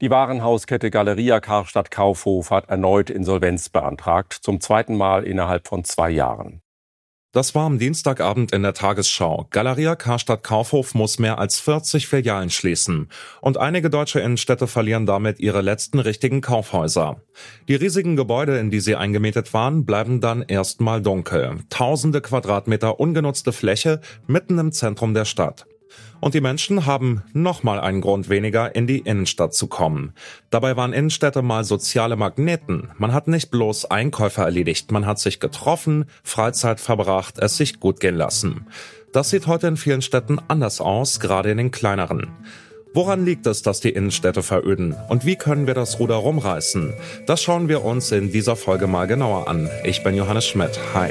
Die Warenhauskette Galeria Karstadt Kaufhof hat erneut Insolvenz beantragt, zum zweiten Mal innerhalb von zwei Jahren. Das war am Dienstagabend in der Tagesschau. Galeria Karstadt Kaufhof muss mehr als 40 Filialen schließen. Und einige deutsche Innenstädte verlieren damit ihre letzten richtigen Kaufhäuser. Die riesigen Gebäude, in die sie eingemietet waren, bleiben dann erstmal dunkel. Tausende Quadratmeter ungenutzte Fläche mitten im Zentrum der Stadt. Und die Menschen haben nochmal einen Grund weniger, in die Innenstadt zu kommen. Dabei waren Innenstädte mal soziale Magneten. Man hat nicht bloß Einkäufe erledigt, man hat sich getroffen, Freizeit verbracht, es sich gut gehen lassen. Das sieht heute in vielen Städten anders aus, gerade in den kleineren. Woran liegt es, dass die Innenstädte veröden? Und wie können wir das Ruder rumreißen? Das schauen wir uns in dieser Folge mal genauer an. Ich bin Johannes Schmidt. Hi.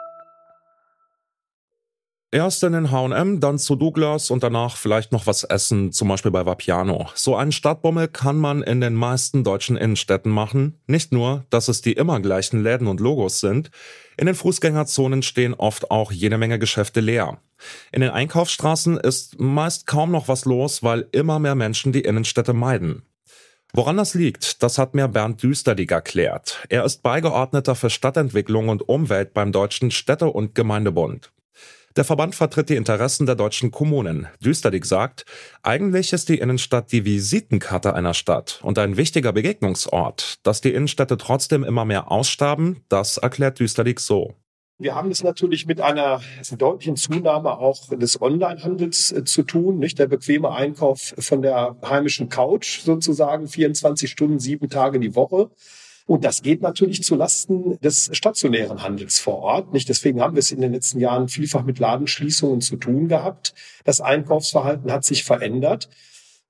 Erst in den H&M, dann zu Douglas und danach vielleicht noch was essen, zum Beispiel bei Vapiano. So einen Stadtbummel kann man in den meisten deutschen Innenstädten machen. Nicht nur, dass es die immer gleichen Läden und Logos sind. In den Fußgängerzonen stehen oft auch jede Menge Geschäfte leer. In den Einkaufsstraßen ist meist kaum noch was los, weil immer mehr Menschen die Innenstädte meiden. Woran das liegt, das hat mir Bernd Düsterdig erklärt. Er ist Beigeordneter für Stadtentwicklung und Umwelt beim Deutschen Städte- und Gemeindebund. Der Verband vertritt die Interessen der deutschen Kommunen. Düsterdig sagt, eigentlich ist die Innenstadt die Visitenkarte einer Stadt und ein wichtiger Begegnungsort. Dass die Innenstädte trotzdem immer mehr aussterben, das erklärt Düsterdig so. Wir haben es natürlich mit einer deutlichen Zunahme auch des Onlinehandels äh, zu tun, nicht der bequeme Einkauf von der heimischen Couch sozusagen 24 Stunden, sieben Tage die Woche. Und das geht natürlich zu Lasten des stationären Handels vor Ort. Nicht deswegen haben wir es in den letzten Jahren vielfach mit Ladenschließungen zu tun gehabt. Das Einkaufsverhalten hat sich verändert.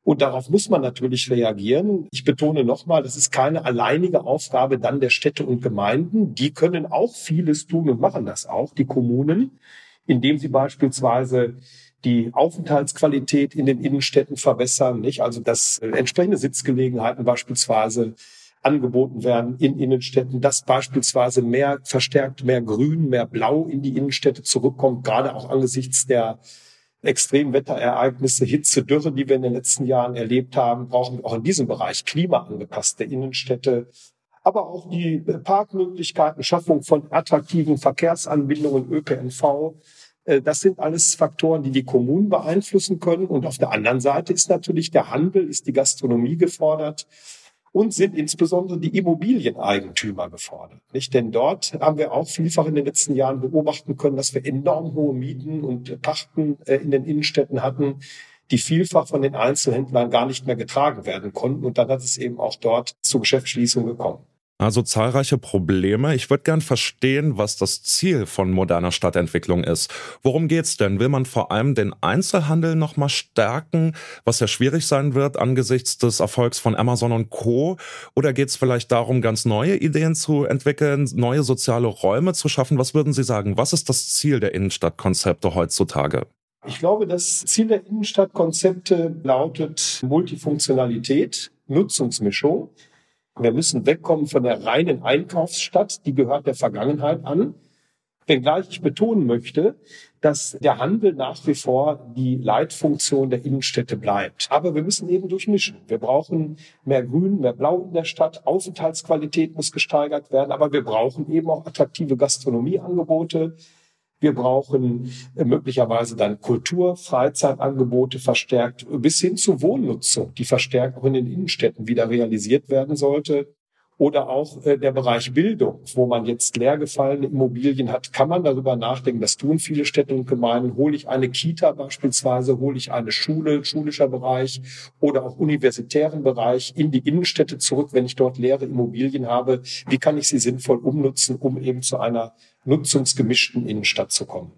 Und darauf muss man natürlich reagieren. Ich betone nochmal, das ist keine alleinige Aufgabe dann der Städte und Gemeinden. Die können auch vieles tun und machen das auch, die Kommunen, indem sie beispielsweise die Aufenthaltsqualität in den Innenstädten verbessern, nicht? Also, dass entsprechende Sitzgelegenheiten beispielsweise angeboten werden in Innenstädten, dass beispielsweise mehr verstärkt mehr Grün, mehr Blau in die Innenstädte zurückkommt, gerade auch angesichts der Extremwetterereignisse, Hitze, Dürre, die wir in den letzten Jahren erlebt haben, brauchen wir auch in diesem Bereich klimaangepasste Innenstädte, aber auch die Parkmöglichkeiten, Schaffung von attraktiven Verkehrsanbindungen, ÖPNV. Äh, das sind alles Faktoren, die die Kommunen beeinflussen können. Und auf der anderen Seite ist natürlich der Handel, ist die Gastronomie gefordert und sind insbesondere die Immobilieneigentümer gefordert. Nicht? Denn dort haben wir auch vielfach in den letzten Jahren beobachten können, dass wir enorm hohe Mieten und Pachten äh, in den Innenstädten hatten, die vielfach von den Einzelhändlern gar nicht mehr getragen werden konnten. Und dann hat es eben auch dort zur Geschäftsschließung gekommen. Also zahlreiche Probleme. Ich würde gern verstehen, was das Ziel von moderner Stadtentwicklung ist. Worum geht's denn? Will man vor allem den Einzelhandel nochmal stärken, was ja schwierig sein wird angesichts des Erfolgs von Amazon und Co. Oder geht's vielleicht darum, ganz neue Ideen zu entwickeln, neue soziale Räume zu schaffen? Was würden Sie sagen? Was ist das Ziel der Innenstadtkonzepte heutzutage? Ich glaube, das Ziel der Innenstadtkonzepte lautet Multifunktionalität, Nutzungsmischung. Wir müssen wegkommen von der reinen Einkaufsstadt, die gehört der Vergangenheit an. Wenngleich ich betonen möchte, dass der Handel nach wie vor die Leitfunktion der Innenstädte bleibt. Aber wir müssen eben durchmischen. Wir brauchen mehr Grün, mehr Blau in der Stadt. Aufenthaltsqualität muss gesteigert werden. Aber wir brauchen eben auch attraktive Gastronomieangebote. Wir brauchen äh, möglicherweise dann Kultur, Freizeitangebote verstärkt bis hin zu Wohnnutzung, die verstärkt auch in den Innenstädten wieder realisiert werden sollte. Oder auch äh, der Bereich Bildung, wo man jetzt leer gefallene Immobilien hat, kann man darüber nachdenken. Das tun viele Städte und Gemeinden. Hole ich eine Kita beispielsweise, hole ich eine Schule, schulischer Bereich oder auch universitären Bereich in die Innenstädte zurück, wenn ich dort leere Immobilien habe. Wie kann ich sie sinnvoll umnutzen, um eben zu einer nutzungsgemischten Innenstadt zu kommen?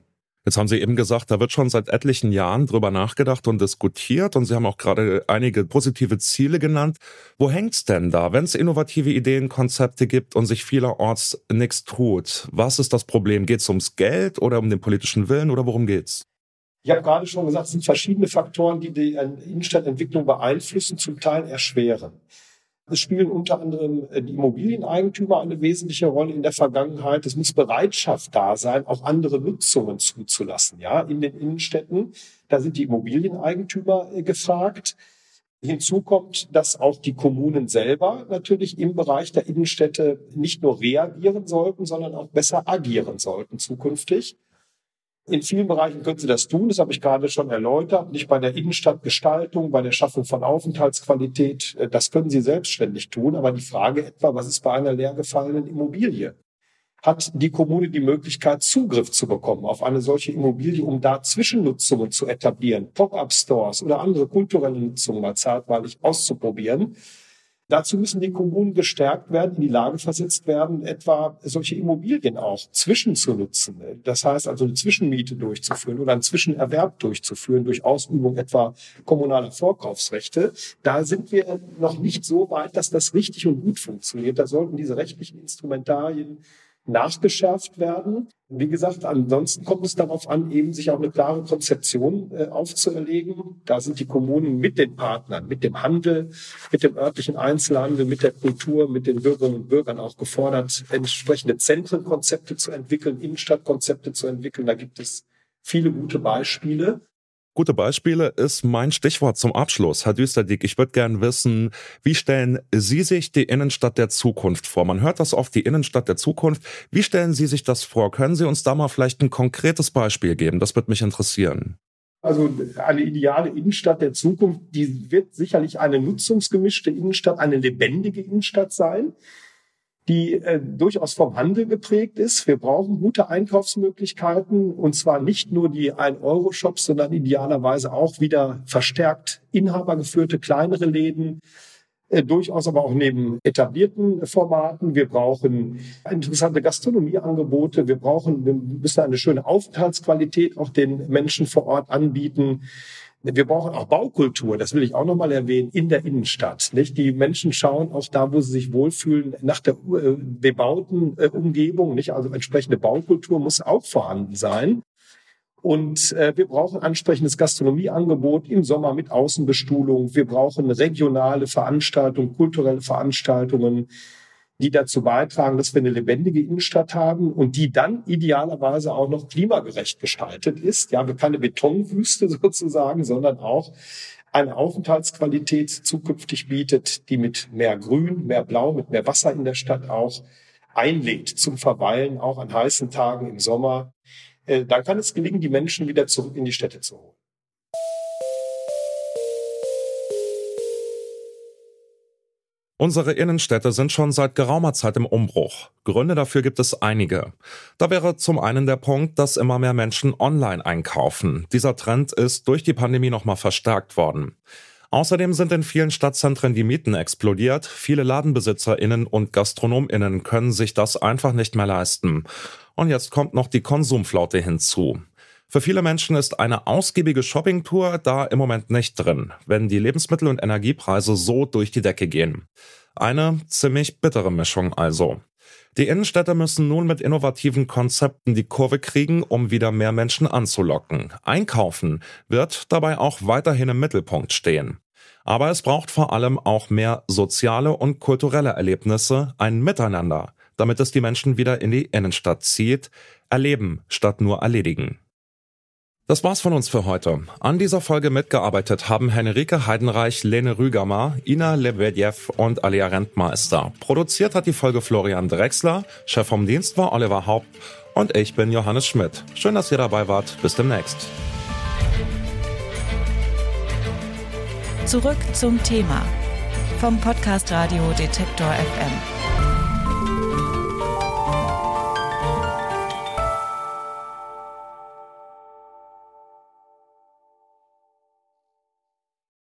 Jetzt haben Sie eben gesagt, da wird schon seit etlichen Jahren drüber nachgedacht und diskutiert und Sie haben auch gerade einige positive Ziele genannt. Wo hängt's denn da, wenn es innovative Ideen, Konzepte gibt und sich vielerorts nichts tut? Was ist das Problem? Geht's ums Geld oder um den politischen Willen oder worum geht's? Ich habe gerade schon gesagt, es sind verschiedene Faktoren, die die Innenstadtentwicklung beeinflussen, zum Teil erschweren. Es spielen unter anderem äh, die Immobilieneigentümer eine wesentliche Rolle in der Vergangenheit. Es muss Bereitschaft da sein, auch andere Nutzungen zuzulassen. Ja, in den Innenstädten, da sind die Immobilieneigentümer äh, gefragt. Hinzu kommt, dass auch die Kommunen selber natürlich im Bereich der Innenstädte nicht nur reagieren sollten, sondern auch besser agieren sollten zukünftig. In vielen Bereichen können Sie das tun, das habe ich gerade schon erläutert. Nicht bei der Innenstadtgestaltung, bei der Schaffung von Aufenthaltsqualität. Äh, das können Sie selbstständig tun. Aber die Frage etwa, was ist bei einer leergefallenen Immobilie? Hat die Kommune die Möglichkeit, Zugriff zu bekommen auf eine solche Immobilie, um da Zwischennutzungen zu etablieren, Pop-up-Stores oder andere kulturelle Nutzungen mal zeitweilig auszuprobieren? Dazu müssen die Kommunen gestärkt werden, in die Lage versetzt werden, etwa solche Immobilien auch zwischenzunutzen. Das heißt also eine Zwischenmiete durchzuführen oder einen Zwischenerwerb durchzuführen durch Ausübung etwa kommunaler Vorkaufsrechte. Da sind wir noch nicht so weit, dass das richtig und gut funktioniert. Da sollten diese rechtlichen Instrumentarien nachgeschärft werden. Wie gesagt, ansonsten kommt es darauf an, eben sich auch eine klare Konzeption äh, aufzuerlegen. Da sind die Kommunen mit den Partnern, mit dem Handel, mit dem örtlichen Einzelhandel, mit der Kultur, mit den Bürgerinnen und Bürgern auch gefordert, entsprechende Zentrenkonzepte zu entwickeln, Innenstadtkonzepte zu entwickeln. Da gibt es viele gute Beispiele. Gute Beispiele ist mein Stichwort zum Abschluss. Herr Düsterdick, ich würde gern wissen, wie stellen Sie sich die Innenstadt der Zukunft vor? Man hört das oft, die Innenstadt der Zukunft. Wie stellen Sie sich das vor? Können Sie uns da mal vielleicht ein konkretes Beispiel geben? Das würde mich interessieren. Also eine ideale Innenstadt der Zukunft, die wird sicherlich eine nutzungsgemischte Innenstadt, eine lebendige Innenstadt sein die äh, durchaus vom Handel geprägt ist. Wir brauchen gute Einkaufsmöglichkeiten und zwar nicht nur die 1-Euro-Shops, sondern idealerweise auch wieder verstärkt inhabergeführte kleinere Läden, äh, durchaus aber auch neben etablierten Formaten. Wir brauchen interessante Gastronomieangebote. Wir brauchen, wir müssen eine schöne Aufenthaltsqualität auch den Menschen vor Ort anbieten. Wir brauchen auch Baukultur, das will ich auch nochmal erwähnen, in der Innenstadt. Nicht? Die Menschen schauen auch da, wo sie sich wohlfühlen, nach der äh, bebauten äh, Umgebung. Nicht? Also entsprechende Baukultur muss auch vorhanden sein. Und äh, wir brauchen ansprechendes Gastronomieangebot im Sommer mit Außenbestuhlung. Wir brauchen regionale Veranstaltungen, kulturelle Veranstaltungen die dazu beitragen, dass wir eine lebendige Innenstadt haben und die dann idealerweise auch noch klimagerecht gestaltet ist. Ja, wir keine Betonwüste sozusagen, sondern auch eine Aufenthaltsqualität zukünftig bietet, die mit mehr Grün, mehr Blau, mit mehr Wasser in der Stadt auch einlädt zum Verweilen, auch an heißen Tagen im Sommer. Äh, dann kann es gelingen, die Menschen wieder zurück in die Städte zu holen. Unsere Innenstädte sind schon seit geraumer Zeit im Umbruch. Gründe dafür gibt es einige. Da wäre zum einen der Punkt, dass immer mehr Menschen online einkaufen. Dieser Trend ist durch die Pandemie nochmal verstärkt worden. Außerdem sind in vielen Stadtzentren die Mieten explodiert. Viele LadenbesitzerInnen und GastronomInnen können sich das einfach nicht mehr leisten. Und jetzt kommt noch die Konsumflaute hinzu. Für viele Menschen ist eine ausgiebige Shoppingtour da im Moment nicht drin, wenn die Lebensmittel- und Energiepreise so durch die Decke gehen. Eine ziemlich bittere Mischung also. Die Innenstädte müssen nun mit innovativen Konzepten die Kurve kriegen, um wieder mehr Menschen anzulocken. Einkaufen wird dabei auch weiterhin im Mittelpunkt stehen. Aber es braucht vor allem auch mehr soziale und kulturelle Erlebnisse, ein Miteinander, damit es die Menschen wieder in die Innenstadt zieht, erleben statt nur erledigen. Das war's von uns für heute. An dieser Folge mitgearbeitet haben Henrike Heidenreich, Lene Rügamer, Ina Lebedjew und Alia Rentmeister. Produziert hat die Folge Florian Drexler, Chef vom Dienst war Oliver Haupt und ich bin Johannes Schmidt. Schön, dass ihr dabei wart. Bis demnächst. Zurück zum Thema vom Podcast Radio Detektor FM.